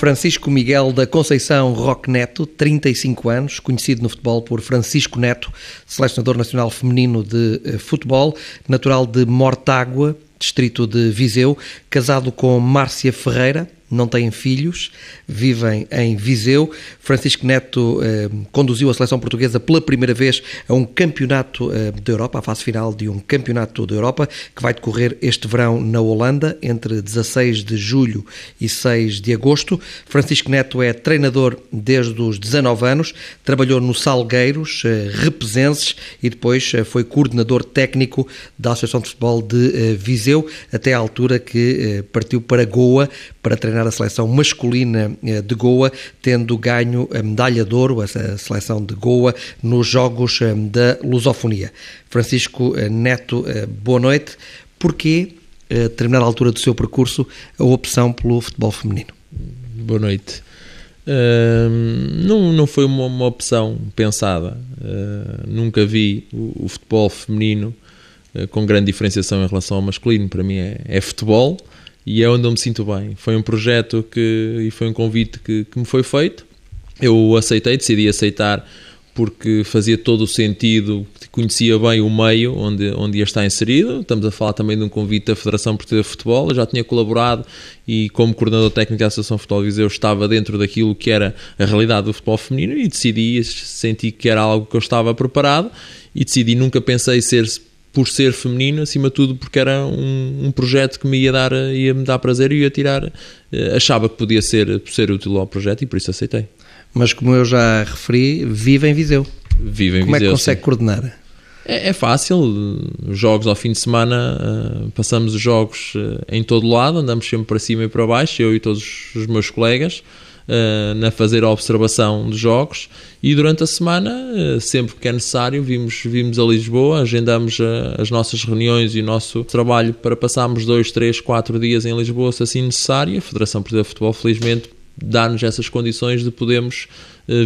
Francisco Miguel da Conceição Roque Neto, 35 anos, conhecido no futebol por Francisco Neto, selecionador nacional feminino de eh, futebol, natural de Mortágua, distrito de Viseu, casado com Márcia Ferreira, não têm filhos, vivem em Viseu. Francisco Neto eh, conduziu a seleção portuguesa pela primeira vez a um campeonato eh, da Europa, a fase final de um campeonato da Europa, que vai decorrer este verão na Holanda, entre 16 de julho e 6 de agosto. Francisco Neto é treinador desde os 19 anos, trabalhou no Salgueiros, eh, Repesenses e depois eh, foi coordenador técnico da Associação de Futebol de eh, Viseu, até à altura que eh, partiu para Goa para treinar a seleção masculina eh, de Goa, tendo ganho a medalha de ouro, a seleção de Goa, nos Jogos eh, da Lusofonia. Francisco eh, Neto, boa noite. Porquê, a determinada altura do seu percurso, a opção pelo futebol feminino? Boa noite. Uh, não, não foi uma, uma opção pensada. Uh, nunca vi o, o futebol feminino uh, com grande diferenciação em relação ao masculino. Para mim é, é futebol e é onde eu me sinto bem. Foi um projeto que, e foi um convite que, que me foi feito. Eu aceitei, decidi aceitar porque fazia todo o sentido, conhecia bem o meio onde, onde ia estar inserido. Estamos a falar também de um convite da Federação Portuguesa de Futebol. Eu já tinha colaborado e, como coordenador técnico da Associação Futebol Viseu, estava dentro daquilo que era a realidade do futebol feminino e decidi, senti que era algo que eu estava preparado e decidi, nunca pensei ser por ser feminino, acima de tudo porque era um, um, projeto que me ia dar, ia me dar prazer e ia tirar, eh, achava que podia ser, ser útil ao projeto e por isso aceitei. Mas como eu já referi, vive em Viseu. Vive em como Viseu. Como é que consegue sim. coordenar? É, é, fácil, jogos ao fim de semana, uh, passamos os jogos em todo lado, andamos sempre para cima e para baixo, eu e todos os meus colegas uh, na fazer a observação de jogos e durante a semana, uh, sempre que é necessário, vimos, vimos a Lisboa, agendamos uh, as nossas reuniões e o nosso trabalho para passarmos dois, três, quatro dias em Lisboa, se assim necessário. A Federação Portuguesa de Futebol, felizmente, dá-nos essas condições de podermos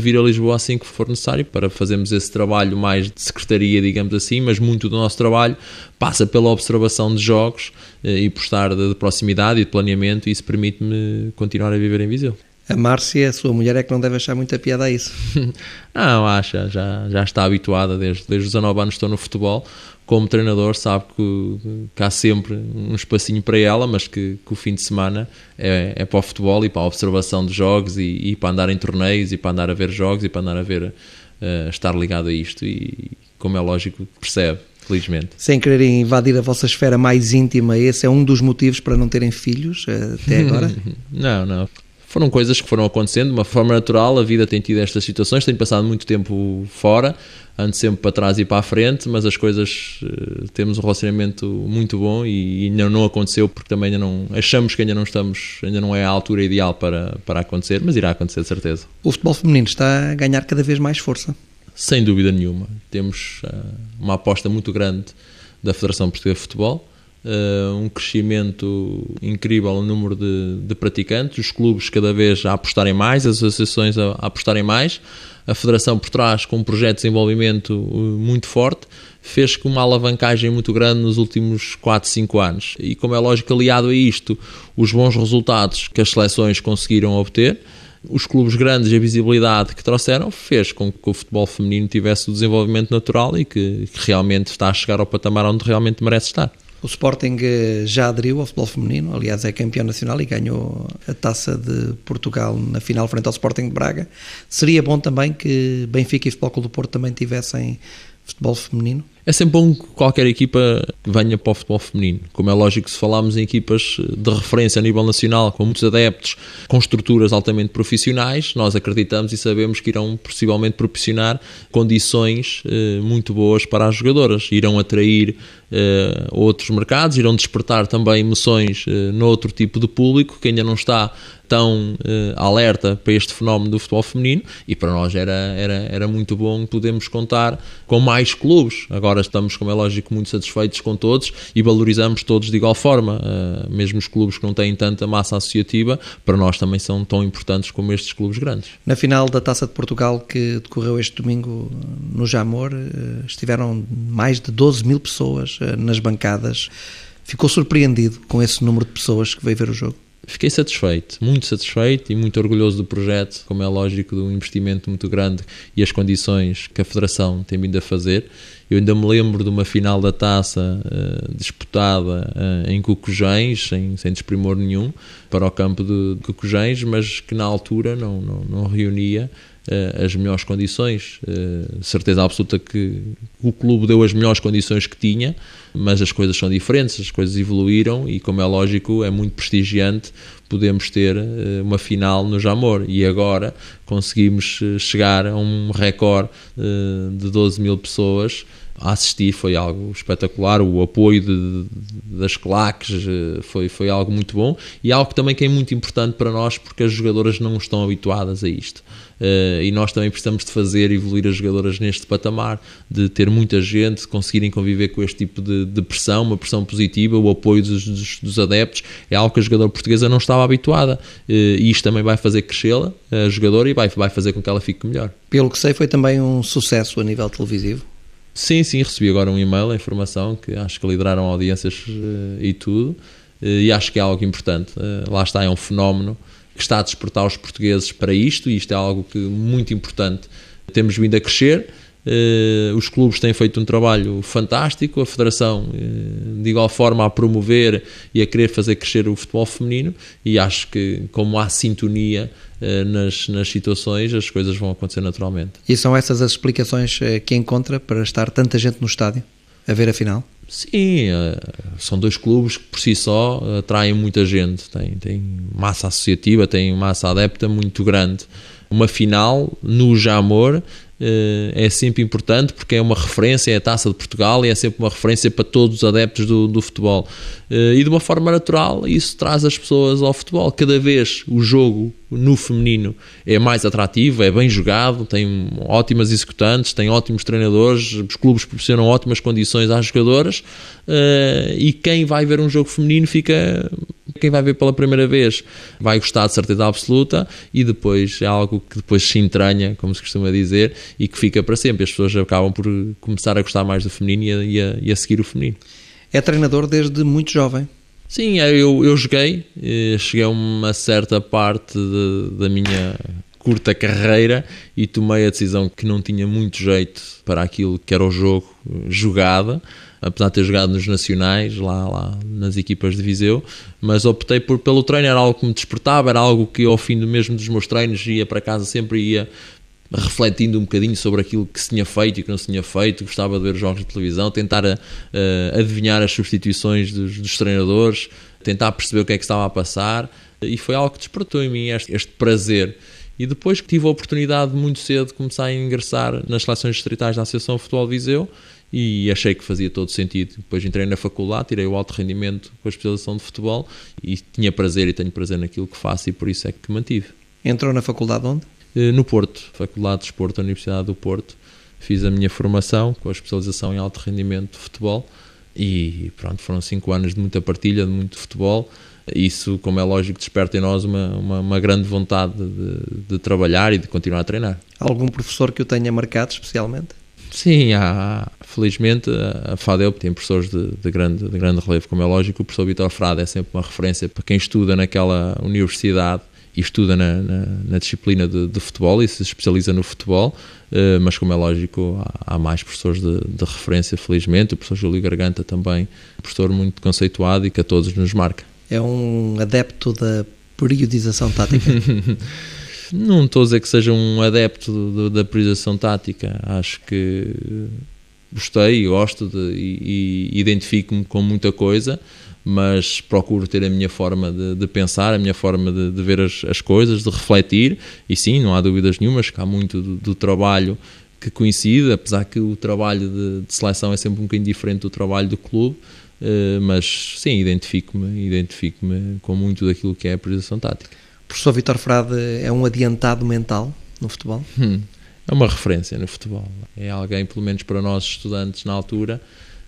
vir a Lisboa assim que for necessário para fazermos esse trabalho mais de secretaria, digamos assim, mas muito do nosso trabalho passa pela observação de jogos e por estar de proximidade e de planeamento e isso permite-me continuar a viver em Viseu. A Márcia, a sua mulher, é que não deve achar muita piada a isso. não, acha, já, já está habituada desde, desde os 19 anos estou no futebol. Como treinador, sabe que, que há sempre um espacinho para ela, mas que, que o fim de semana é, é, para o futebol e para a observação de jogos e, e, para andar em torneios e para andar a ver jogos e para andar a ver, uh, estar ligado a isto. E, como é lógico, percebe felizmente. Sem quererem invadir a vossa esfera mais íntima, esse é um dos motivos para não terem filhos eh, até agora? não, não foram coisas que foram acontecendo de uma forma natural. A vida tem tido estas situações. Tenho passado muito tempo fora, ando sempre para trás e para a frente, mas as coisas uh, temos um relacionamento muito bom e, ainda não aconteceu porque também ainda não achamos que ainda não estamos, ainda não é a altura ideal para, para acontecer, mas irá acontecer de certeza. O futebol feminino está a ganhar cada vez mais força. Sem dúvida nenhuma. Temos uh, uma aposta muito grande da Federação Portuguesa de Futebol uh, um crescimento incrível no número de, de, praticantes, os clubes cada vez a apostarem mais, as associações a, a apostarem mais, a Federação por trás com um projeto de desenvolvimento uh, muito forte, fez com uma alavancagem muito grande nos últimos 4, 5 anos. E como é lógico, aliado a isto, os bons resultados que as seleções conseguiram obter, os clubes grandes e a visibilidade que trouxeram fez com que o futebol feminino tivesse o desenvolvimento natural e que, que realmente está a chegar ao patamar onde realmente merece estar. O Sporting eh, já aderiu ao futebol feminino, aliás, é campeão nacional e ganhou a taça de Portugal na final frente ao Sporting de Braga. Seria bom também que Benfica e Futebol Clube do Porto também tivessem futebol feminino? É sempre bom que qualquer equipa venha para o futebol feminino. Como é lógico, se falarmos em equipas de referência a nível nacional, com muitos adeptos, com estruturas altamente profissionais, nós acreditamos e sabemos que irão possivelmente proporcionar condições eh, muito boas para as jogadoras. Irão atrair eh, outros mercados, irão despertar também emoções eh, noutro tipo de público que ainda não está tão uh, alerta para este fenómeno do futebol feminino e para nós era, era, era muito bom podermos contar com mais clubes. Agora estamos, como é lógico, muito satisfeitos com todos e valorizamos todos de igual forma. Uh, mesmo os clubes que não têm tanta massa associativa, para nós também são tão importantes como estes clubes grandes. Na final da Taça de Portugal que decorreu este domingo no Jamor, uh, estiveram mais de 12 mil pessoas nas bancadas. Ficou surpreendido com esse número de pessoas que veio ver o jogo? Fiquei satisfeito, muito satisfeito e muito orgulhoso do projeto, como é lógico, de um investimento muito grande e as condições que a Federação tem vindo a fazer. Eu ainda me lembro de uma final da taça uh, disputada uh, em Cucujães, sem, sem desprimor nenhum, para o campo de, Cucujães, mas que na altura não, não, não reunia as melhores condições. certeza absoluta que o clube deu as melhores condições que tinha, mas as coisas são diferentes, as coisas evoluíram e, como é lógico, é muito prestigiante podemos ter eh, uma final no Jamor e agora conseguimos eh, chegar a um recorde eh, de 12 mil pessoas a assistir foi algo espetacular, o apoio de, das claques foi, foi algo muito bom e algo também que é muito importante para nós porque as jogadoras não estão habituadas a isto. Uh, e nós também precisamos de fazer evoluir as jogadoras neste patamar, de ter muita gente, conseguirem conviver com este tipo de, de pressão, uma pressão positiva, o apoio dos, dos, dos, adeptos, é algo que a jogadora portuguesa não estava habituada. Uh, e isto também vai fazer crescê-la, a jogadora, e vai, vai fazer com que ela fique melhor. Pelo que sei, foi também um sucesso a nível televisivo. Sim, sim, recebi agora um e-mail, a informação, que acho que lideraram audiências uh, e tudo, e acho que é algo importante. lá está, é um fenómeno que está a despertar os portugueses para isto, e isto é algo que muito importante. Temos vindo a crescer, Uh, os clubes têm feito um trabalho fantástico, a Federação, uh, de igual forma, a promover e a querer fazer crescer o futebol feminino. E acho que, como há sintonia uh, nas, nas situações, as coisas vão acontecer naturalmente. E são essas as explicações que encontra para estar tanta gente no estádio a ver a final? Sim, são dois clubes que por si só atraem muita gente. Tem, tem massa associativa, tem massa adepta muito grande. Uma final no Jamor é sempre importante porque é uma referência, é a taça de Portugal e é sempre uma referência para todos os adeptos do, do futebol. Eh, e de uma forma natural, isso traz as pessoas ao futebol. Cada vez o jogo no feminino é mais atrativo, é bem jogado, tem ótimas executantes, tem ótimos treinadores, os clubes proporcionam ótimas condições às jogadoras eh, e quem vai ver um jogo feminino fica quem vai ver pela primeira vez vai gostar de certeza absoluta e depois é algo que depois se entranha, como se costuma dizer, e que fica para sempre. As pessoas acabam por começar a gostar mais do feminino e a, e a seguir o feminino. É treinador desde muito jovem. Sim, é, eu, eu joguei, eh, cheguei a uma certa parte de, da minha curta carreira e tomei a decisão que não tinha muito jeito para aquilo que era o jogo jogada apesar de ter jogado nos nacionais, lá, lá nas equipas de Viseu, mas optei por, pelo treino, era algo que me despertava, era algo que ao fim do mesmo dos meus treinos ia para casa sempre ia refletindo um bocadinho sobre aquilo que se tinha feito e que não se tinha feito, gostava de ver jogos de televisão, tentar uh, adivinhar as substituições dos, dos, treinadores, tentar perceber o que é que estava a passar, e foi algo que despertou em mim este, este prazer. E depois que tive a oportunidade muito cedo de começar a ingressar nas seleções distritais da Associação Futebol Viseu, e achei que fazia todo sentido. Depois entrei na faculdade, tirei o alto rendimento com a especialização de futebol e tinha prazer e tenho prazer naquilo que faço e por isso é que mantive. Entrou na faculdade onde? Eh, no Porto, Faculdade de Desporto da Universidade do Porto. Fiz a minha formação com a especialização em alto rendimento de futebol e pronto, foram cinco anos de muita partilha, de muito futebol. Isso, como é lógico, desperta em nós uma, uma, uma grande vontade de, de trabalhar e de continuar a treinar. Algum professor que o tenha marcado especialmente? Sim, há, felizmente a FADEL tem professores de, de, grande, de grande relevo, como é lógico, o professor Vitor Frade é sempre uma referência para quem estuda naquela universidade e estuda na, na, na disciplina de, de, futebol e se especializa no futebol, uh, mas como é lógico, há, há mais professores de, de, referência, felizmente. O professor Júlio Garganta também, professor muito conceituado e que a todos nos marca. É um adepto da periodização tática? Não estou a dizer que seja um adepto da priorização tática. Acho que gostei gosto de, e, e identifico-me com muita coisa, mas procuro ter a minha forma de, de pensar, a minha forma de, de ver as, as, coisas, de refletir. E sim, não há dúvidas nenhumas que há muito do, do trabalho que coincide, apesar que o trabalho de, de, seleção é sempre um bocadinho diferente do trabalho do clube. Uh, mas sim, identifico-me identifico com muito daquilo que é a priorização tática. O professor Vitor Frade é um adiantado mental no futebol? Hum, é uma referência no futebol. É alguém, pelo menos para nós estudantes na altura,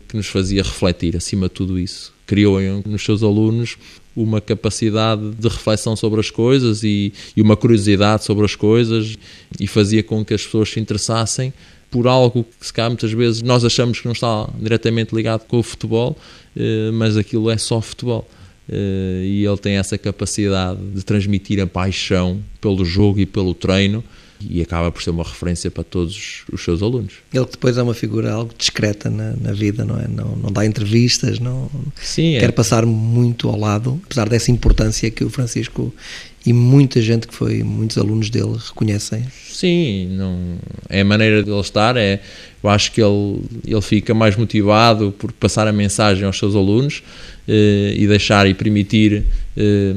que nos fazia refletir acima de tudo isso. Criou nos seus alunos uma capacidade de reflexão sobre as coisas e, e, uma curiosidade sobre as coisas e fazia com que as pessoas se interessassem por algo que se calhar muitas vezes nós achamos que não está diretamente ligado com o futebol, eh, mas aquilo é só futebol. uh, e ele tem essa capacidade de transmitir a paixão pelo jogo e pelo treino e acaba por ser uma referência para todos os seus alunos. Ele depois é uma figura algo discreta na, na vida, não é? Não, não dá entrevistas, não Sim, quer é. passar muito ao lado, apesar dessa importância que o Francisco e muita gente que foi, muitos alunos dele reconhecem. Sim, não, é a maneira dele estar, é, eu acho que ele, ele fica mais motivado por passar a mensagem aos seus alunos eh, e deixar e permitir eh,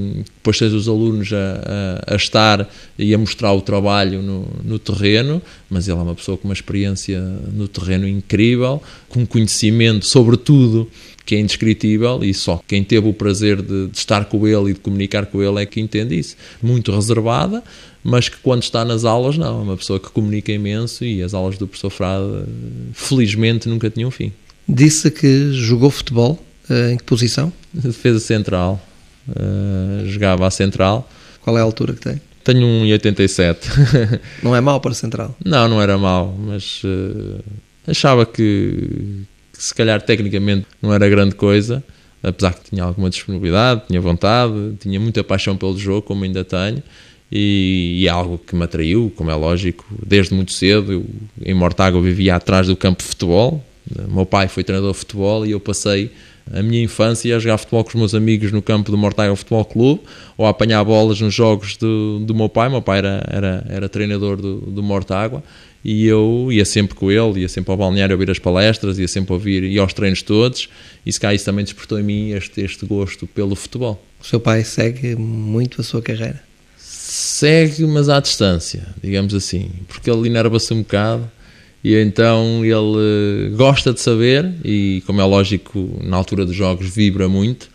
depois seja os alunos a, a, a, estar e a mostrar o trabalho no, no, terreno, mas ele é uma pessoa com uma experiência no terreno incrível, com conhecimento sobre tudo que é indescritível e só quem teve o prazer de, de, estar com ele e de comunicar com ele é que entende isso. Muito reservada, mas que quando está nas aulas, não. É uma pessoa que comunica imenso e as aulas do professor Frade, felizmente, nunca tinham fim. Disse que jogou futebol. Em que posição? Defesa central. Uh, jogava à central. Qual é a altura que tem? Tenho 1,87. não é mau para central? Não, não era mau, mas uh, achava que, que se calhar tecnicamente não era grande coisa, apesar que tinha alguma disponibilidade, tinha vontade, tinha muita paixão pelo jogo, como ainda tenho, e, é algo que me atraiu, como é lógico, desde muito cedo. Eu, em Mortágua vivia atrás do campo de futebol, meu pai foi treinador de futebol e eu passei a minha infância a jogar futebol com os meus amigos no campo do Mortágua Futebol Clube ou a apanhar bolas nos jogos do, do meu pai. meu pai era, era, era treinador do, do Mortágua e eu ia sempre com ele, ia sempre ao balneário ouvir as palestras, ia sempre ouvir, ia aos treinos todos, e se cá isso também despertou em mim este, este gosto pelo futebol. O seu pai segue muito a sua carreira? Segue, mas à distância, digamos assim, porque ele inerva-se um bocado, e então ele gosta de saber, e como é lógico, na altura dos jogos vibra muito,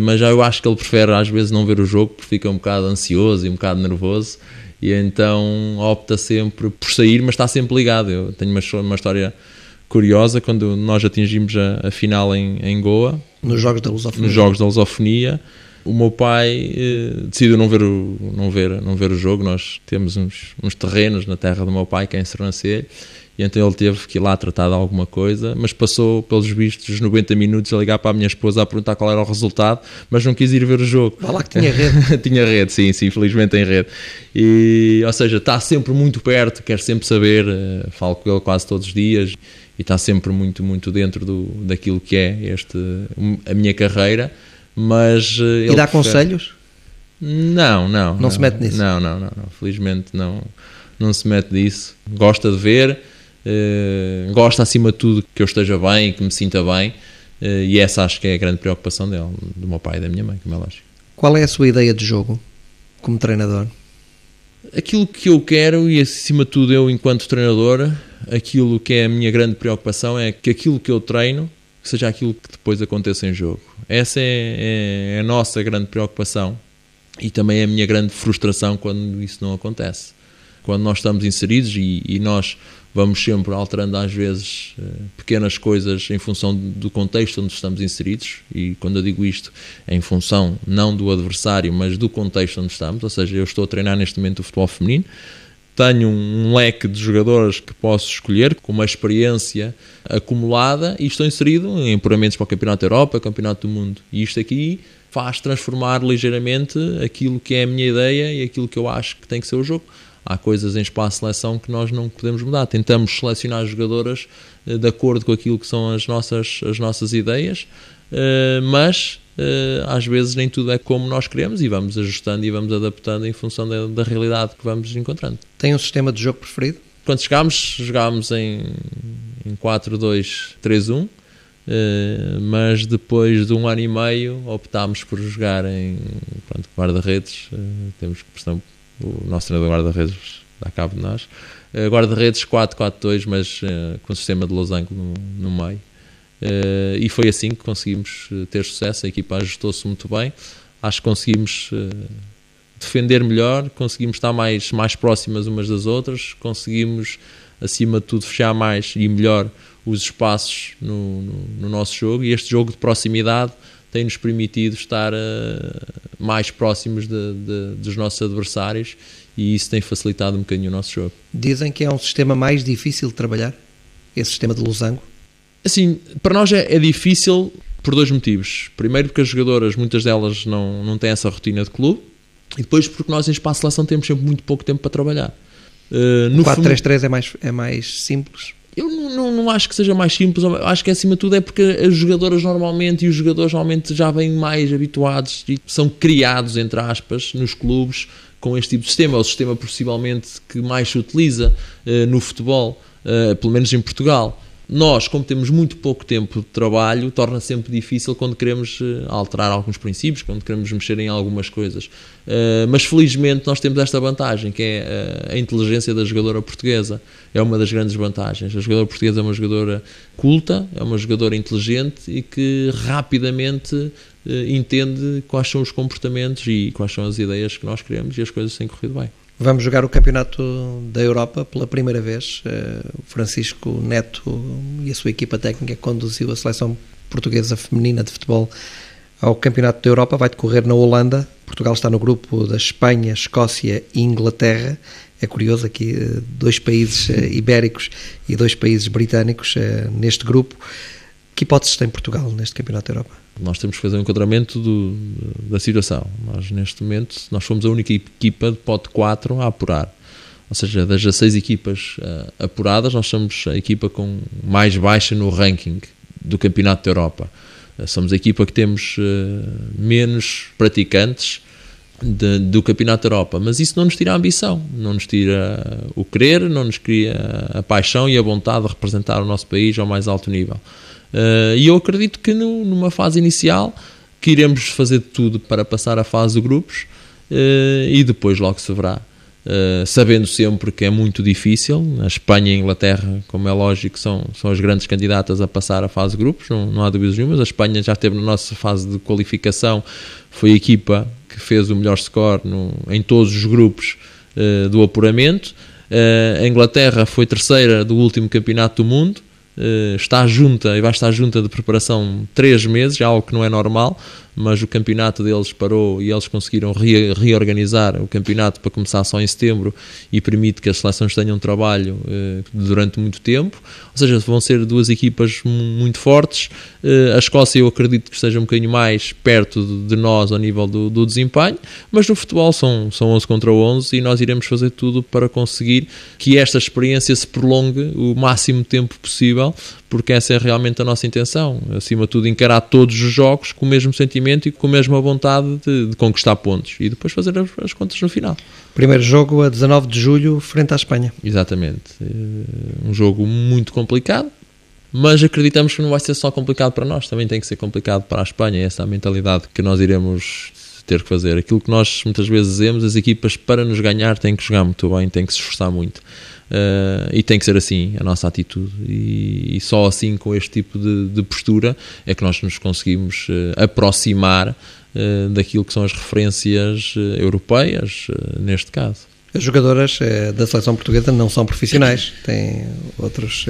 mas já eu acho que ele prefere às vezes não ver o jogo, porque fica um bocado ansioso e um bocado nervoso, e então opta sempre por sair, mas está sempre ligado. Eu tenho uma, uma história curiosa quando nós atingimos a, a final em, em, Goa. Nos Jogos da Lusofonia. Nos Jogos da Lusofonia. O meu pai eh, decidiu não ver, o, não, ver, não ver o jogo. Nós temos uns, uns terrenos na terra do meu pai, que é em Sernancelho, e então ele teve que ir lá tratar de alguma coisa, mas passou pelos vistos os 90 minutos a ligar para a minha esposa a perguntar qual era o resultado, mas não quis ir ver o jogo. Vá lá que tinha rede. tinha rede, sim, sim, felizmente tem rede. E, ou seja, está sempre muito perto, quer sempre saber, uh, falo com ele quase todos os dias e está sempre muito, muito dentro do, daquilo que é este, a minha carreira, mas... Uh, e dá prefere... conselhos? Não, não. Não, não se mete nisso? Não, não, não, não, felizmente não, não se mete nisso. Gosta de ver Uh, gosta acima de tudo que eu esteja bem, que me sinta bem, uh, e essa acho que é a grande preocupação dele, do meu pai e da minha mãe, como é lógico. Qual é a sua ideia de jogo como treinador? Aquilo que eu quero, e acima de tudo eu, enquanto treinador, aquilo que é a minha grande preocupação é que aquilo que eu treino seja aquilo que depois aconteça em jogo. Essa é, é a nossa grande preocupação e também é a minha grande frustração quando isso não acontece. Quando nós estamos inseridos e, e nós vamos sempre alterando às vezes pequenas coisas em função do contexto onde estamos inseridos e quando eu digo isto é em função não do adversário mas do contexto onde estamos, ou seja, eu estou a treinar neste momento o futebol feminino tenho um leque de jogadores que posso escolher com uma experiência acumulada e estou inserido em puramentos para o Campeonato da Europa, Campeonato do Mundo. E isto aqui faz transformar ligeiramente aquilo que é a minha ideia e aquilo que eu acho que tem que ser o jogo há coisas em espaço de seleção que nós não podemos mudar. Tentamos selecionar jogadoras de acordo com aquilo que são as nossas, as nossas ideias, mas às vezes nem tudo é como nós queremos e vamos ajustando e vamos adaptando em função da, da realidade que vamos encontrando. Tem um sistema de jogo preferido? Quando chegámos, jogámos em, em 4-2-3-1. Uh, mas depois de um ano e meio optámos por jogar em guarda-redes. Uh, temos que, o nosso treinador guarda-redes dá cabo de nós. Uh, guarda-redes 4-4-2, mas uh, com o sistema de losango no, no meio. Uh, e foi assim que conseguimos ter sucesso. A equipa ajustou-se muito bem. Acho que conseguimos defender melhor, conseguimos estar mais, mais próximas umas das outras, conseguimos, acima de tudo, fechar mais e melhor os espaços no, no, no nosso jogo. E este jogo de proximidade tem-nos permitido estar uh, mais próximos de, de, dos nossos adversários e isso tem facilitado um bocadinho o nosso jogo. Dizem que é um sistema mais difícil de trabalhar, esse sistema de losango? Assim, para nós é, é difícil por dois motivos. Primeiro, porque as jogadoras, muitas delas, não, não têm essa rotina de clube. E depois, porque nós em espaço de seleção temos sempre muito pouco tempo para trabalhar. Uh, no 4-3-3 é mais, é mais simples? Eu não, não, não, acho que seja mais simples, acho que acima de tudo é porque as jogadoras normalmente e os jogadores normalmente já vêm mais habituados e são criados, entre aspas, nos clubes com este tipo de sistema. É o sistema possivelmente que mais se utiliza uh, no futebol, uh, pelo menos em Portugal nós, como temos muito pouco tempo de trabalho, torna sempre difícil quando queremos eh, alterar alguns princípios, quando queremos mexer em algumas coisas. Uh, mas felizmente nós temos esta vantagem, que é a, eh, a inteligência da jogadora portuguesa. É uma das grandes vantagens. A jogadora portuguesa é uma jogadora culta, é uma jogadora inteligente e que rapidamente entende quais são os comportamentos e quais são as ideias que nós queremos e as coisas têm corrido bem. Vamos jogar o Campeonato da Europa pela primeira vez. Eh, Francisco Neto e a sua equipa técnica conduziu a seleção portuguesa feminina de futebol ao Campeonato da Europa. Vai decorrer na Holanda. Portugal está no grupo da Espanha, Escócia e Inglaterra. É curioso aqui eh, dois países eh, ibéricos e dois países britânicos neste grupo. Que hipóteses tem Portugal neste Campeonato da Europa? Nós temos que fazer um enquadramento do, da situação. Nós, neste momento, nós fomos a única equipa de pote 4 a apurar. Ou seja, das 16 equipas uh, apuradas, nós somos a equipa com mais baixa no ranking do Campeonato da Europa. Uh, somos a equipa que temos uh, menos praticantes de, do Campeonato da Europa. Mas isso não nos tira a ambição, não nos tira o querer, não nos cria a paixão e a vontade de representar o nosso país ao mais alto nível. Uh, e eu acredito que no, numa fase inicial que iremos fazer tudo para passar a fase de grupos uh, e depois logo se verá. Uh, sabendo sempre que é muito difícil, a Espanha e a Inglaterra, como é lógico, são, são as grandes candidatas a passar a fase de grupos, não, não há dúvidas nenhumas. A Espanha já esteve na nossa fase de qualificação, foi a equipa que fez o melhor score no, em todos os grupos do apuramento. A Inglaterra foi terceira do último campeonato do mundo, está junta e vai estar junta de preparação três meses, algo que não é normal mas o campeonato deles parou e eles conseguiram re reorganizar o campeonato para começar só em setembro e permite que as seleções tenham trabalho eh, durante muito tempo. Ou seja, vão ser duas equipas muito fortes. Eh, a Escócia eu acredito que esteja um bocadinho mais perto de, de nós ao nível do, do, desempenho, mas no futebol são, são 11 contra 11 e nós iremos fazer tudo para conseguir que esta experiência se prolongue o máximo tempo possível, porque essa é realmente a nossa intenção. Acima de tudo, encarar todos os jogos com o mesmo sentimento e com a mesma vontade de, de conquistar pontos e depois fazer as, as, contas no final. Primeiro jogo a 19 de julho, frente à Espanha. Exatamente. Eh, um jogo muito complicado, mas acreditamos que não vai ser só complicado para nós, também tem que ser complicado para a Espanha. Essa é a mentalidade que nós iremos ter que fazer. Aquilo que nós muitas vezes dizemos, as equipas para nos ganhar têm que jogar muito bem, têm que se esforçar muito. Uh, e tem que ser assim a nossa atitude. E, e só assim, com este tipo de, de, postura, é que nós nos conseguimos uh, aproximar uh, daquilo que são as referências europeias, neste caso. As jogadoras da seleção portuguesa não são profissionais, têm outros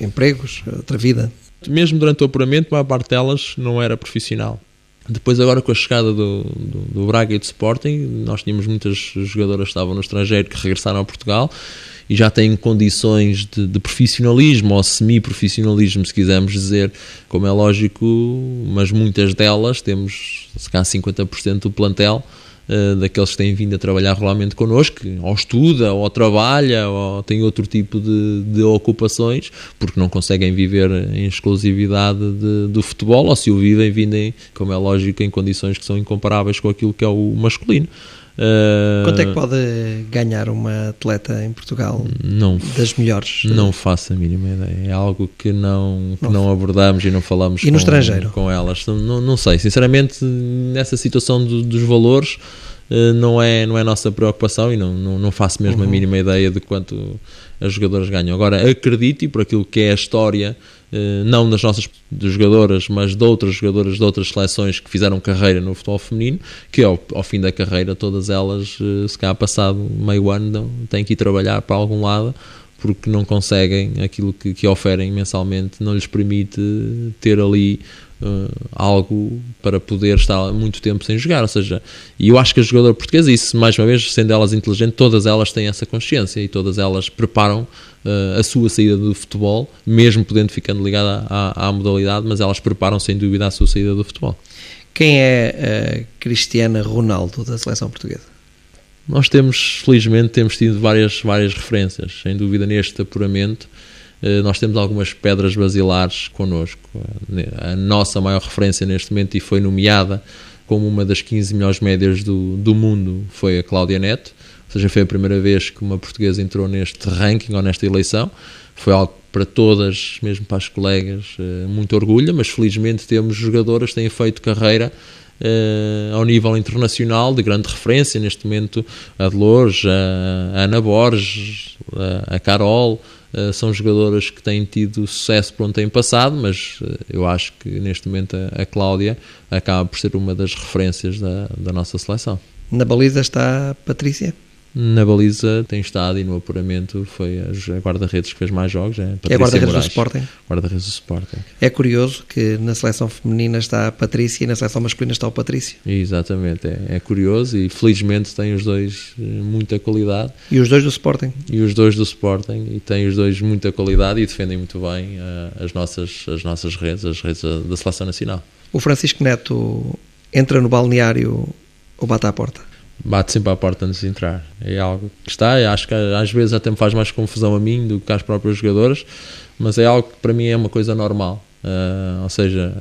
empregos, outra vida. Mesmo durante o apuramento, a maior parte delas não era profissional. Depois, agora com a chegada do, do, do, Braga e do Sporting, nós tínhamos muitas jogadoras que estavam no estrangeiro que regressaram a Portugal e já têm condições de, de profissionalismo ou semi-profissionalismo, se quisermos dizer, como é lógico, mas muitas delas, temos se calhar 50% do plantel, Uh, daqueles que têm vindo a trabalhar regularmente connosco, ou estuda, ou trabalha, ou tem outro tipo de, de ocupações, porque não conseguem viver em exclusividade de, do futebol, ou se o vivem, vivem, como é lógico, em condições que são incomparáveis com aquilo que é o masculino. Uh, Quanto é que pode ganhar uma atleta em Portugal não, das melhores? Não faço a mínima ideia. É algo que não, que não, abordamos e não falamos e com, no estrangeiro? com elas. Não, não sei. Sinceramente, nessa situação do, dos valores, uh, não é, não é nossa preocupação e não, não, não faço mesmo uhum. a mínima ideia de quanto as jogadoras ganham. Agora, acredito, e por aquilo que é a história eh, não das nossas jogadoras, mas de outras jogadoras de outras seleções que fizeram carreira no futebol feminino, que ao, ao fim da carreira, todas elas, eh, se calhar passado meio ano, têm que ir trabalhar para algum lado porque não conseguem aquilo que, que oferem mensalmente, não lhes permite ter ali uh, algo para poder estar muito tempo sem jogar. Ou seja, e eu acho que a jogadora portuguesa, isso mais uma vez, sendo elas inteligentes, todas elas têm essa consciência e todas elas preparam uh, a sua saída do futebol, mesmo podendo ficando ligada à, à, modalidade, mas elas preparam sem dúvida a sua saída do futebol. Quem é a Cristiana Ronaldo da seleção portuguesa? Nós temos, felizmente, temos tido várias, várias referências, sem dúvida, neste apuramento. Eh, nós temos algumas pedras basilares connosco. A nossa maior referência neste momento, e foi nomeada como uma das 15 melhores médias do, do mundo, foi a Cláudia Neto. Ou seja, foi a primeira vez que uma portuguesa entrou neste ranking ou nesta eleição. Foi algo para todas, mesmo para as colegas, eh, muito orgulho, mas felizmente temos jogadoras que têm feito carreira Uh, ao nível internacional de grande referência, neste momento a Dolores, a, Ana Borges, a, a Carol, uh, são jogadoras que têm tido sucesso por onde têm passado, mas uh, eu acho que neste momento a, a, Cláudia acaba por ser uma das referências da, da nossa seleção. Na baliza está a Patrícia? Na baliza tem estado e no apuramento foi a guarda-redes que fez mais jogos. É, é guarda-redes do Sporting. Guarda-redes do Sporting. É curioso que na seleção feminina está a Patrícia e na seleção masculina está o Patrício. Exatamente, é, é curioso e felizmente tem os dois eh, muita qualidade. E os dois do Sporting. E os dois do Sporting e tem os dois muita qualidade e defendem muito bem uh, as, nossas, as nossas redes, as redes da, da seleção nacional. O Francisco Neto entra no balneário ou bate à porta? Bate sempre à porta antes de entrar. É algo que está, acho que às vezes até me faz mais confusão a mim do que às próprias jogadoras, mas é algo que para mim é uma coisa normal. Uh, ou seja,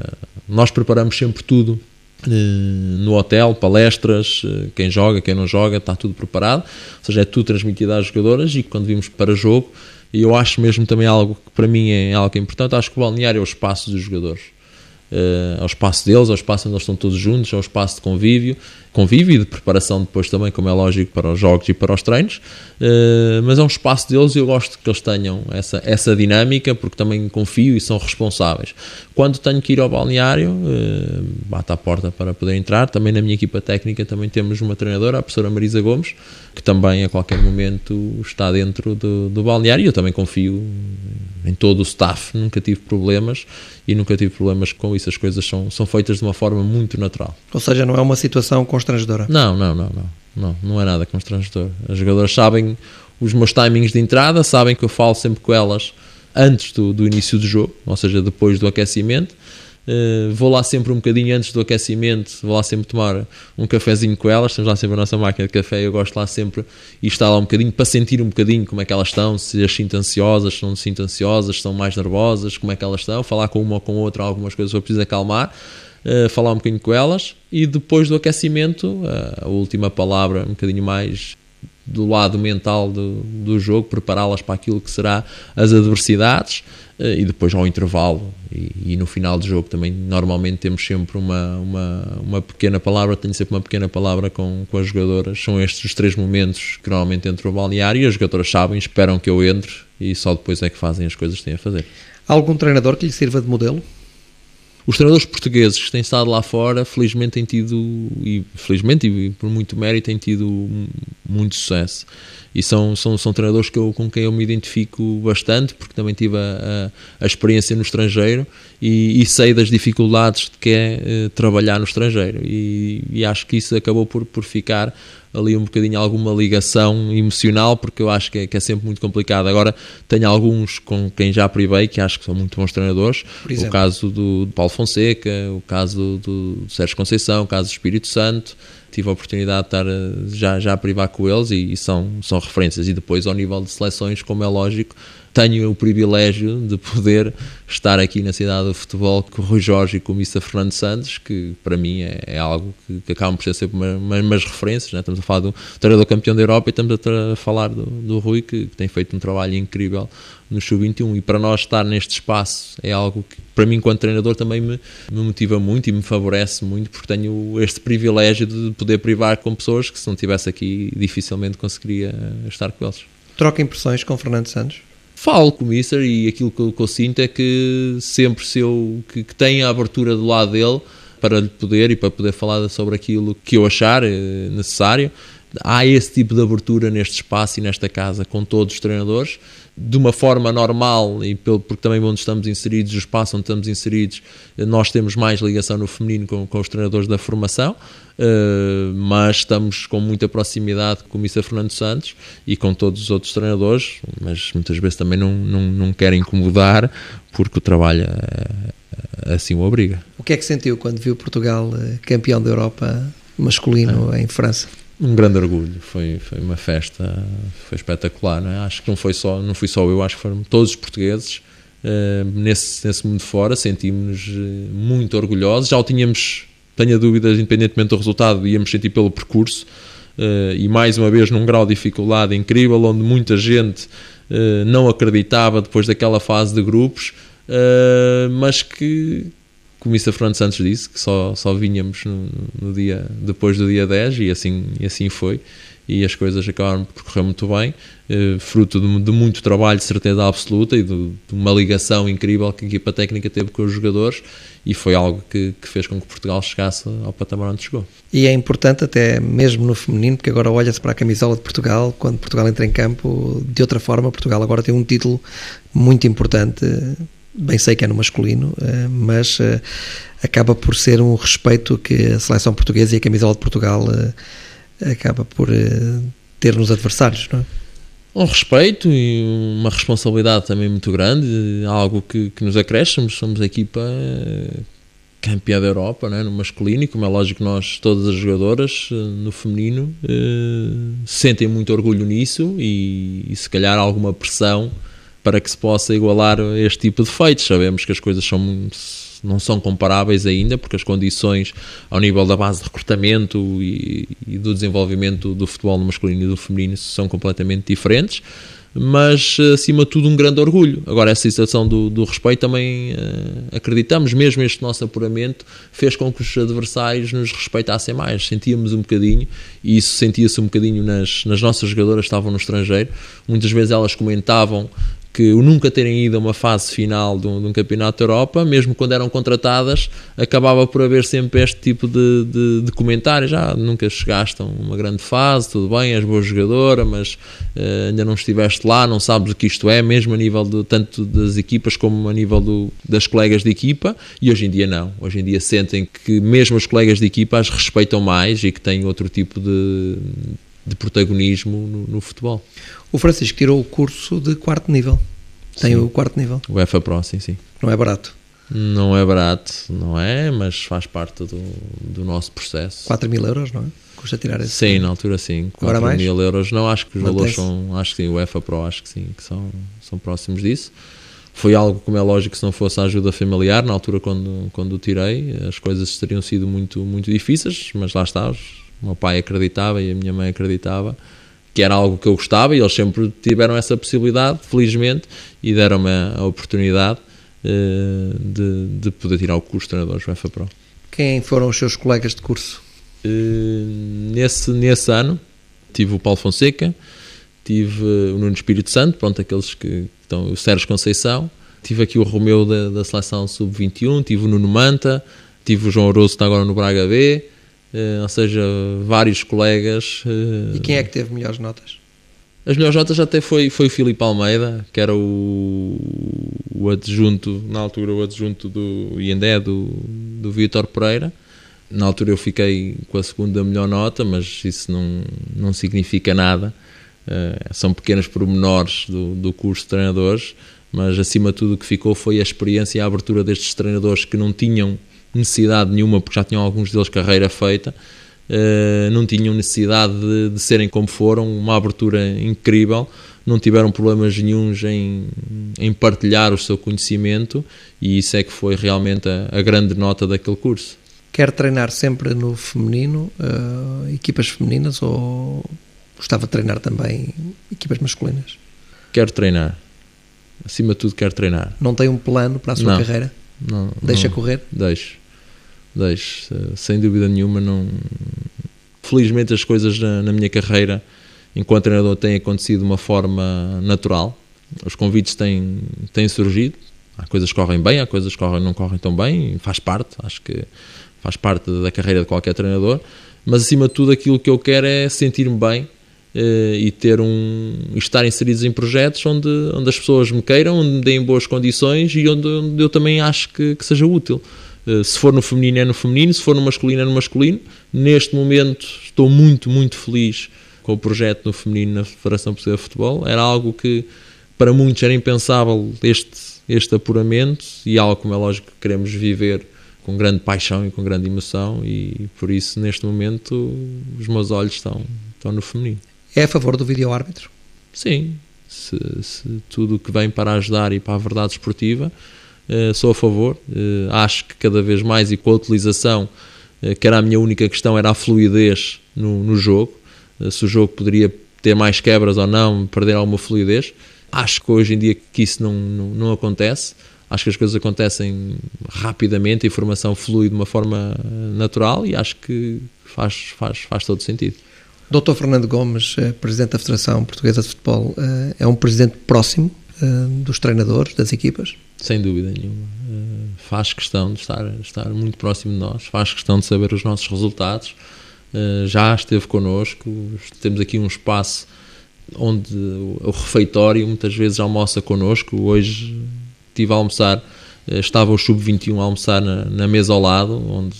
nós preparamos sempre tudo uh, no hotel, palestras, uh, quem joga, quem não joga, está tudo preparado. Ou seja, é tudo transmitido às jogadoras e quando vimos para jogo, e eu acho mesmo também algo que para mim é algo importante, acho que o balneário é o espaço dos jogadores uh, ao espaço deles, ao espaço onde eles estão todos juntos, ao espaço de convívio, convívio e de preparação depois também, como é lógico, para os jogos e para os treinos, uh, mas é um espaço deles e eu gosto que eles tenham essa, essa dinâmica, porque também confio e são responsáveis. Quando tenho que ir ao balneário, uh, bato à porta para poder entrar, também na minha equipa técnica também temos uma treinadora, a professora Marisa Gomes, que também a qualquer momento está dentro do, do balneário e eu também confio em todo o staff, nunca tive problemas e nunca tive problemas com isso. As coisas são, são feitas de uma forma muito natural. Ou seja, não é uma situação constrangedora? Não, não, não, não. Não, não é nada constrangedor. As jogadoras sabem os meus timings de entrada, sabem que eu falo sempre com elas antes do, do início do jogo, ou seja, depois do aquecimento Uh, vou lá sempre um bocadinho antes do aquecimento, vou lá sempre tomar um cafezinho com elas, temos lá sempre a nossa máquina de café, eu gosto lá sempre e estar lá um bocadinho para sentir um bocadinho como é que elas estão, se as sinto ansiosas, se não se sinto ansiosas, se estão mais nervosas, como é que elas estão, falar com uma ou com outra algumas coisas que eu preciso acalmar, uh, falar um bocadinho com elas e depois do aquecimento, uh, a última palavra um bocadinho mais do lado mental do, do jogo, prepará-las para aquilo que será as adversidades eh, e depois ao intervalo e, e, no final do jogo também normalmente temos sempre uma, uma, uma pequena palavra, tenho sempre uma pequena palavra com, com as jogadoras, são estes os três momentos que normalmente entro no balneário e as jogadoras sabem, esperam que eu entre e só depois é que fazem as coisas que têm a fazer. Há algum treinador que lhe sirva de modelo? Os treinadores portugueses que têm estado lá fora, felizmente têm tido, e felizmente e por muito mérito, têm tido muito sucesso. E são, são, são treinadores que eu, com quem eu me identifico bastante, porque também tive a, a, a experiência no estrangeiro e, e, sei das dificuldades que é eh, trabalhar no estrangeiro. E, e acho que isso acabou por, por ficar ali um bocadinho alguma ligação emocional, porque eu acho que é, que é, sempre muito complicado. Agora, tenho alguns com quem já privei, que acho que são muito bons treinadores. O caso do, do Paulo Fonseca, o caso do, do Sérgio Conceição, o caso do Espírito Santo tive a oportunidade de estar já, já a privar com eles e, e, são, são referências. E depois, ao nível de seleções, como é lógico, tenho o privilégio de poder estar aqui na cidade do futebol com o Rui Jorge e com o Missa Fernando Santos, que para mim é, é algo que, que acabam por ser sempre umas, umas referências. Né? Estamos a falar do treinador campeão da Europa e estamos a, a falar do, do Rui, que, que, tem feito um trabalho incrível no Sub-21. E para nós estar neste espaço é algo que, para mim, enquanto treinador, também me, me motiva muito e me favorece muito, porque tenho este privilégio de poder privar com pessoas que, se não estivesse aqui, dificilmente conseguiria estar com eles. Troca impressões com Fernando Santos? Falo com o Mister e aquilo que, que eu sinto é que sempre se eu que, que a abertura do lado dele para lhe poder e para poder falar sobre aquilo que eu achar eh, necessário. Há esse tipo de abertura neste espaço e nesta casa com todos os treinadores de uma forma normal e pelo, porque também onde estamos inseridos, o espaço onde estamos inseridos, nós temos mais ligação no feminino com, com os treinadores da formação, uh, mas estamos com muita proximidade com o Missa Fernando Santos e com todos os outros treinadores, mas muitas vezes também não, não, não querem incomodar porque o trabalho uh, assim o obriga. O que é que sentiu quando viu Portugal campeão da Europa masculino é. em França? Um grande orgulho. Foi, foi uma festa, foi espetacular. É? Acho que não foi só, não fui só eu, acho que foram todos os portugueses uh, nesse, nesse mundo fora. Sentimos-nos uh, muito orgulhosos. Já o tínhamos, tenho dúvidas, independentemente do resultado, íamos sentir pelo percurso. Uh, e mais uma vez num grau de dificuldade incrível, onde muita gente não acreditava depois daquela fase de grupos, mas que como isso a Fernando Santos disse, que só, só vinhamos no, no, dia, depois do dia 10 e assim, e assim foi. E as coisas acabaram por correr muito bem, eh, fruto de, de, muito trabalho, de certeza absoluta e de, de, uma ligação incrível que a equipa técnica teve com os jogadores e foi algo que, que, fez com que Portugal chegasse ao patamar onde chegou. E é importante até mesmo no feminino, porque agora olha-se para a camisola de Portugal, quando Portugal entra em campo, de outra forma, Portugal agora tem um título muito importante bem sei que é no masculino, eh, mas eh, acaba por ser um respeito que a seleção portuguesa e a camisola de Portugal eh, acaba por ter nos adversários, não é? Um respeito e uma responsabilidade também muito grande, algo que, que nos acresce. Somos a equipa campeã da Europa é? no masculino e como é lógico nós, todas as jogadoras no feminino sentem muito orgulho nisso e, e se calhar alguma pressão para que se possa igualar este tipo de feitos. Sabemos que as coisas são, não são comparáveis ainda, porque as condições ao nível da base de recrutamento e, e do desenvolvimento do futebol no masculino e do feminino são completamente diferentes mas acima de tudo um grande orgulho. Agora, essa situação do, do respeito também uh, acreditamos, mesmo este nosso apuramento fez com que os adversários nos respeitassem mais. Sentíamos um bocadinho, e isso sentia-se um bocadinho nas, nas nossas jogadoras que estavam no estrangeiro. Muitas vezes elas comentavam que o nunca terem ido a uma fase final de um, de um, campeonato da Europa, mesmo quando eram contratadas, acabava por haver sempre este tipo de, de, de comentários. Ah, nunca chegaste a uma grande fase, tudo bem, és boa jogadora, mas uh, ainda não estiveste lá, não sabes o que isto é, mesmo a nível de, tanto das equipas como a nível do, das colegas de equipa. E hoje em dia não. Hoje em dia sentem que mesmo os colegas de equipa as respeitam mais e que têm outro tipo de de protagonismo no, no, futebol. O Francisco tirou o curso de quarto nível. Tem sim. o quarto nível. O EFA Pro, sim, sim. Não é barato. Não é barato, não é, mas faz parte do, do nosso processo. 4 mil euros, não é? Custa tirar esse. Sim, na altura sim. 4 Agora mil euros, não, acho que os valores são, acho que sim, o EFA Pro, acho que sim, que são, são próximos disso. Foi algo, como é lógico, se não fosse a ajuda familiar, na altura quando, quando o tirei, as coisas teriam sido muito, muito difíceis, mas lá está, o meu pai acreditava e a minha mãe acreditava que era algo que eu gostava e eles sempre tiveram essa possibilidade, felizmente, e deram-me a oportunidade uh, de, de, poder tirar o curso de treinadores UEFA Pro. Quem foram os seus colegas de curso? Uh, nesse, nesse ano tive o Paulo Fonseca, tive o Nuno Espírito Santo, pronto, aqueles que estão, o Sérgio Conceição, tive aqui o Romeu da, da seleção sub-21, tive o Nuno Manta, tive o João Oroso que está agora no Braga B, ou seja, vários colegas. Uh, e quem é que teve melhores notas? As melhores notas até foi, foi o Filipe Almeida, que era o, o adjunto, na altura, o adjunto do Iendé, do, do Vítor Pereira. Na altura eu fiquei com a segunda melhor nota, mas isso não, não significa nada. Uh, são pequenas pormenores do, do curso de treinadores, mas acima de tudo o que ficou foi a experiência e a abertura destes treinadores que não tinham necessidade nenhuma, porque já tinham alguns deles carreira feita, uh, não tinham necessidade de, de, serem como foram, uma abertura incrível, não tiveram problemas nenhums em, em partilhar o seu conhecimento e isso é que foi realmente a, a grande nota daquele curso. Quer treinar sempre no feminino, uh, equipas femininas ou gostava de treinar também equipas masculinas? Quero treinar. Acima de tudo, quero treinar. Não tem um plano para a sua não, carreira? Não, Deixa não, correr? Deixo deixo, sem dúvida nenhuma. Não... Felizmente as coisas na, na minha carreira enquanto treinador têm acontecido de uma forma natural. Os convites têm, têm surgido. Há coisas que correm bem, há coisas que correm, não correm tão bem. Faz parte, acho que faz parte da carreira de qualquer treinador. Mas acima de tudo, aquilo que eu quero é sentir-me bem e ter um estar inseridos em projetos onde, onde as pessoas me queiram, onde me deem boas condições e onde, onde eu também acho que, que seja útil. Se for no feminino é no feminino, se for no masculino é no masculino. Neste momento estou muito, muito feliz com o projeto no feminino na Federação Portuguesa de Futebol. Era algo que para muitos era impensável este, este apuramento e algo como é lógico que queremos viver com grande paixão e com grande emoção e por isso neste momento os meus olhos estão, estão no feminino. É a favor do vídeo-árbitro? Sim, se, se tudo o que vem para ajudar e para a verdade esportiva, uh, sou a favor. Uh, acho que cada vez mais e com a utilização, uh, que era a minha única questão, era a fluidez no, no jogo, se o jogo poderia ter mais quebras ou não, perder alguma fluidez. Acho que hoje em dia que isso não, não, não acontece. Acho que as coisas acontecem rapidamente, a informação flui de uma forma natural e acho que faz, faz, faz todo sentido. Dr. Fernando Gomes, eh, Presidente da Federação Portuguesa de Futebol, eh, é um presidente próximo eh, dos treinadores, das equipas? Sem dúvida nenhuma. Faz questão de estar, estar muito próximo de nós, faz questão de saber os nossos resultados. Já esteve connosco, temos aqui um espaço onde o refeitório muitas vezes almoça connosco. Hoje estive a almoçar, estava o Sub-21 a almoçar na, na, mesa ao lado, onde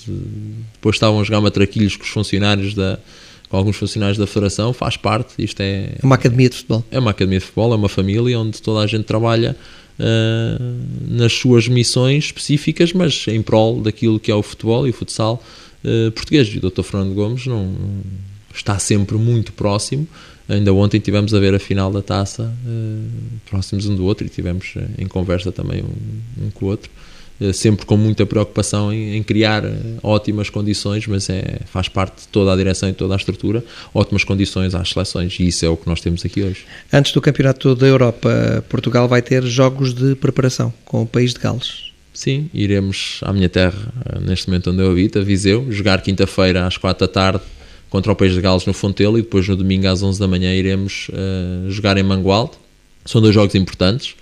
depois estavam a jogar matraquilhos com os funcionários da com alguns funcionários da Federação, faz parte, isto é... É uma academia de futebol. É uma academia de futebol, é uma família onde toda a gente trabalha uh, nas suas missões específicas, mas em prol daquilo que é o futebol e o futsal uh, português. E o Dr. Fernando Gomes não, está sempre muito próximo, Ainda ontem tivemos a ver a final da taça uh, próximos um do outro e tivemos em conversa também um, um com o outro. Uh, sempre com muita preocupação em, em criar ótimas condições, mas é, faz parte de toda a direção e toda a estrutura, ótimas condições às seleções e isso é o que nós temos aqui hoje. Antes do Campeonato da Europa, Portugal vai ter jogos de preparação com o país de Gales. Sim, iremos à minha terra, neste momento onde eu habito, a Viseu, jogar quinta-feira às quatro da tarde contra o País de Gales no Fontelo e depois no domingo às 11 da manhã iremos uh, jogar em Mangualde. São dois jogos importantes,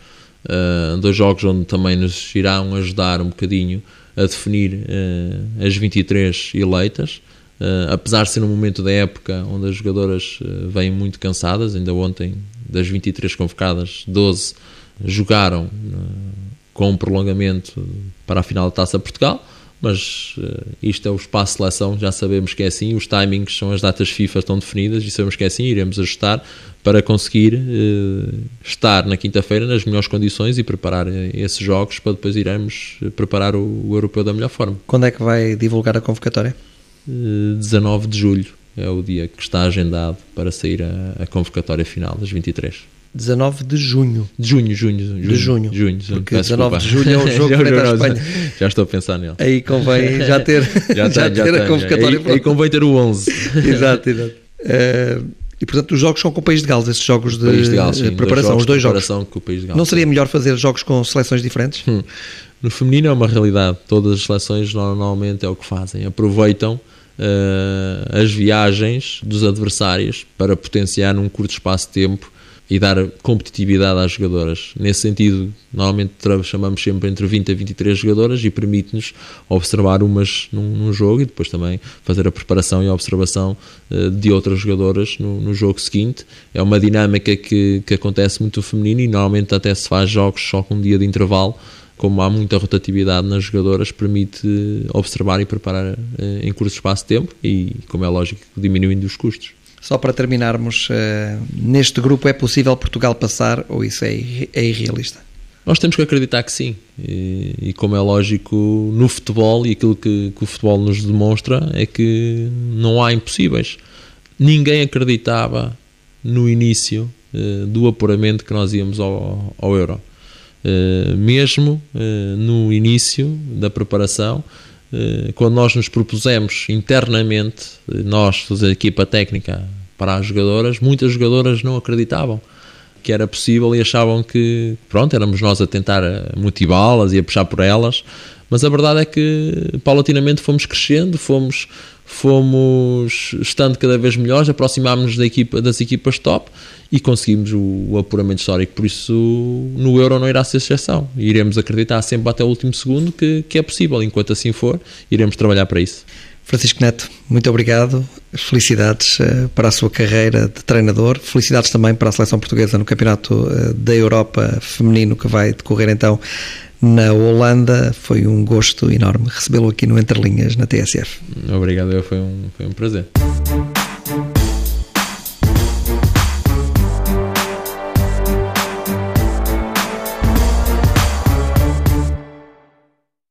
uh, dois jogos onde também nos irão ajudar um bocadinho a definir uh, as 23 eleitas. apesar de ser um momento da época onde as jogadoras vêm muito cansadas, ainda ontem das 23 convocadas, 12 jogaram com um prolongamento para a final da Taça Portugal mas uh, isto é o espaço de seleção, já sabemos que é assim, os timings são as datas FIFA estão definidas e sabemos que é assim, iremos ajustar para conseguir uh, estar na quinta-feira nas melhores condições e preparar uh, esses jogos para depois iremos preparar o, o, europeu da melhor forma. Quando é que vai divulgar a convocatória? 19 de julho é o dia que está agendado para sair a, a convocatória final das 23. 19 de junho. De junho, junho, junho. De junho. junho, junho Porque 19 de julho é o jogo frente à Espanha. Já estou a pensar nele. Aí convém já ter, já, já, ter já a convocatória aí, aí convém ter o 11. exato, exato. Uh, e portanto os jogos são com o País de Gales, esses jogos de, de Gales, sim, preparação, os dois jogos. Com o País de Gales, Não seria melhor fazer jogos com seleções diferentes? Hum. No feminino é uma realidade. Todas as seleções normalmente é o que fazem. Aproveitam uh, as viagens dos adversários para potenciar num curto espaço de tempo e dar competitividade às jogadoras. Nesse sentido, normalmente chamamos sempre entre 20 a 23 jogadoras e permite-nos observar umas num, num, jogo e depois também fazer a preparação e a observação uh, de outras jogadoras no, no, jogo seguinte. É uma dinâmica que, que acontece muito feminino e normalmente até se faz jogos só com um dia de intervalo como há muita rotatividade nas jogadoras, permite observar e preparar uh, em curto espaço de tempo e, como é lógico, diminuindo os custos. Só para terminarmos, uh, neste grupo é possível Portugal passar ou isso é, é irrealista? Nós temos que acreditar que sim. E, e, como é lógico, no futebol e aquilo que, que, o futebol nos demonstra é que não há impossíveis. Ninguém acreditava no início uh, do apuramento que nós íamos ao, ao Euro. Uh, mesmo no início da preparação, eh, quando nós nos propusemos internamente, eh, nós, fazer equipa técnica para as jogadoras, muitas jogadoras não acreditavam que era possível e achavam que, pronto, éramos nós a tentar eh, motivá-las e a puxar por elas, mas a verdade é que paulatinamente fomos crescendo, fomos, fomos estando cada vez melhores, aproximámos-nos da equipa, das equipas top e conseguimos o, o, apuramento histórico. Por isso, no Euro não irá ser exceção. Iremos acreditar sempre até o último segundo que, que é possível. Enquanto assim for, iremos trabalhar para isso. Francisco Neto, muito obrigado. Felicidades uh, para a sua carreira de treinador. Felicidades também para a seleção portuguesa no Campeonato uh, da Europa Feminino que vai decorrer então na Holanda. Foi um gosto enorme recebê-lo aqui no Entre Linhas, na TSF. Obrigado, foi um, foi um prazer.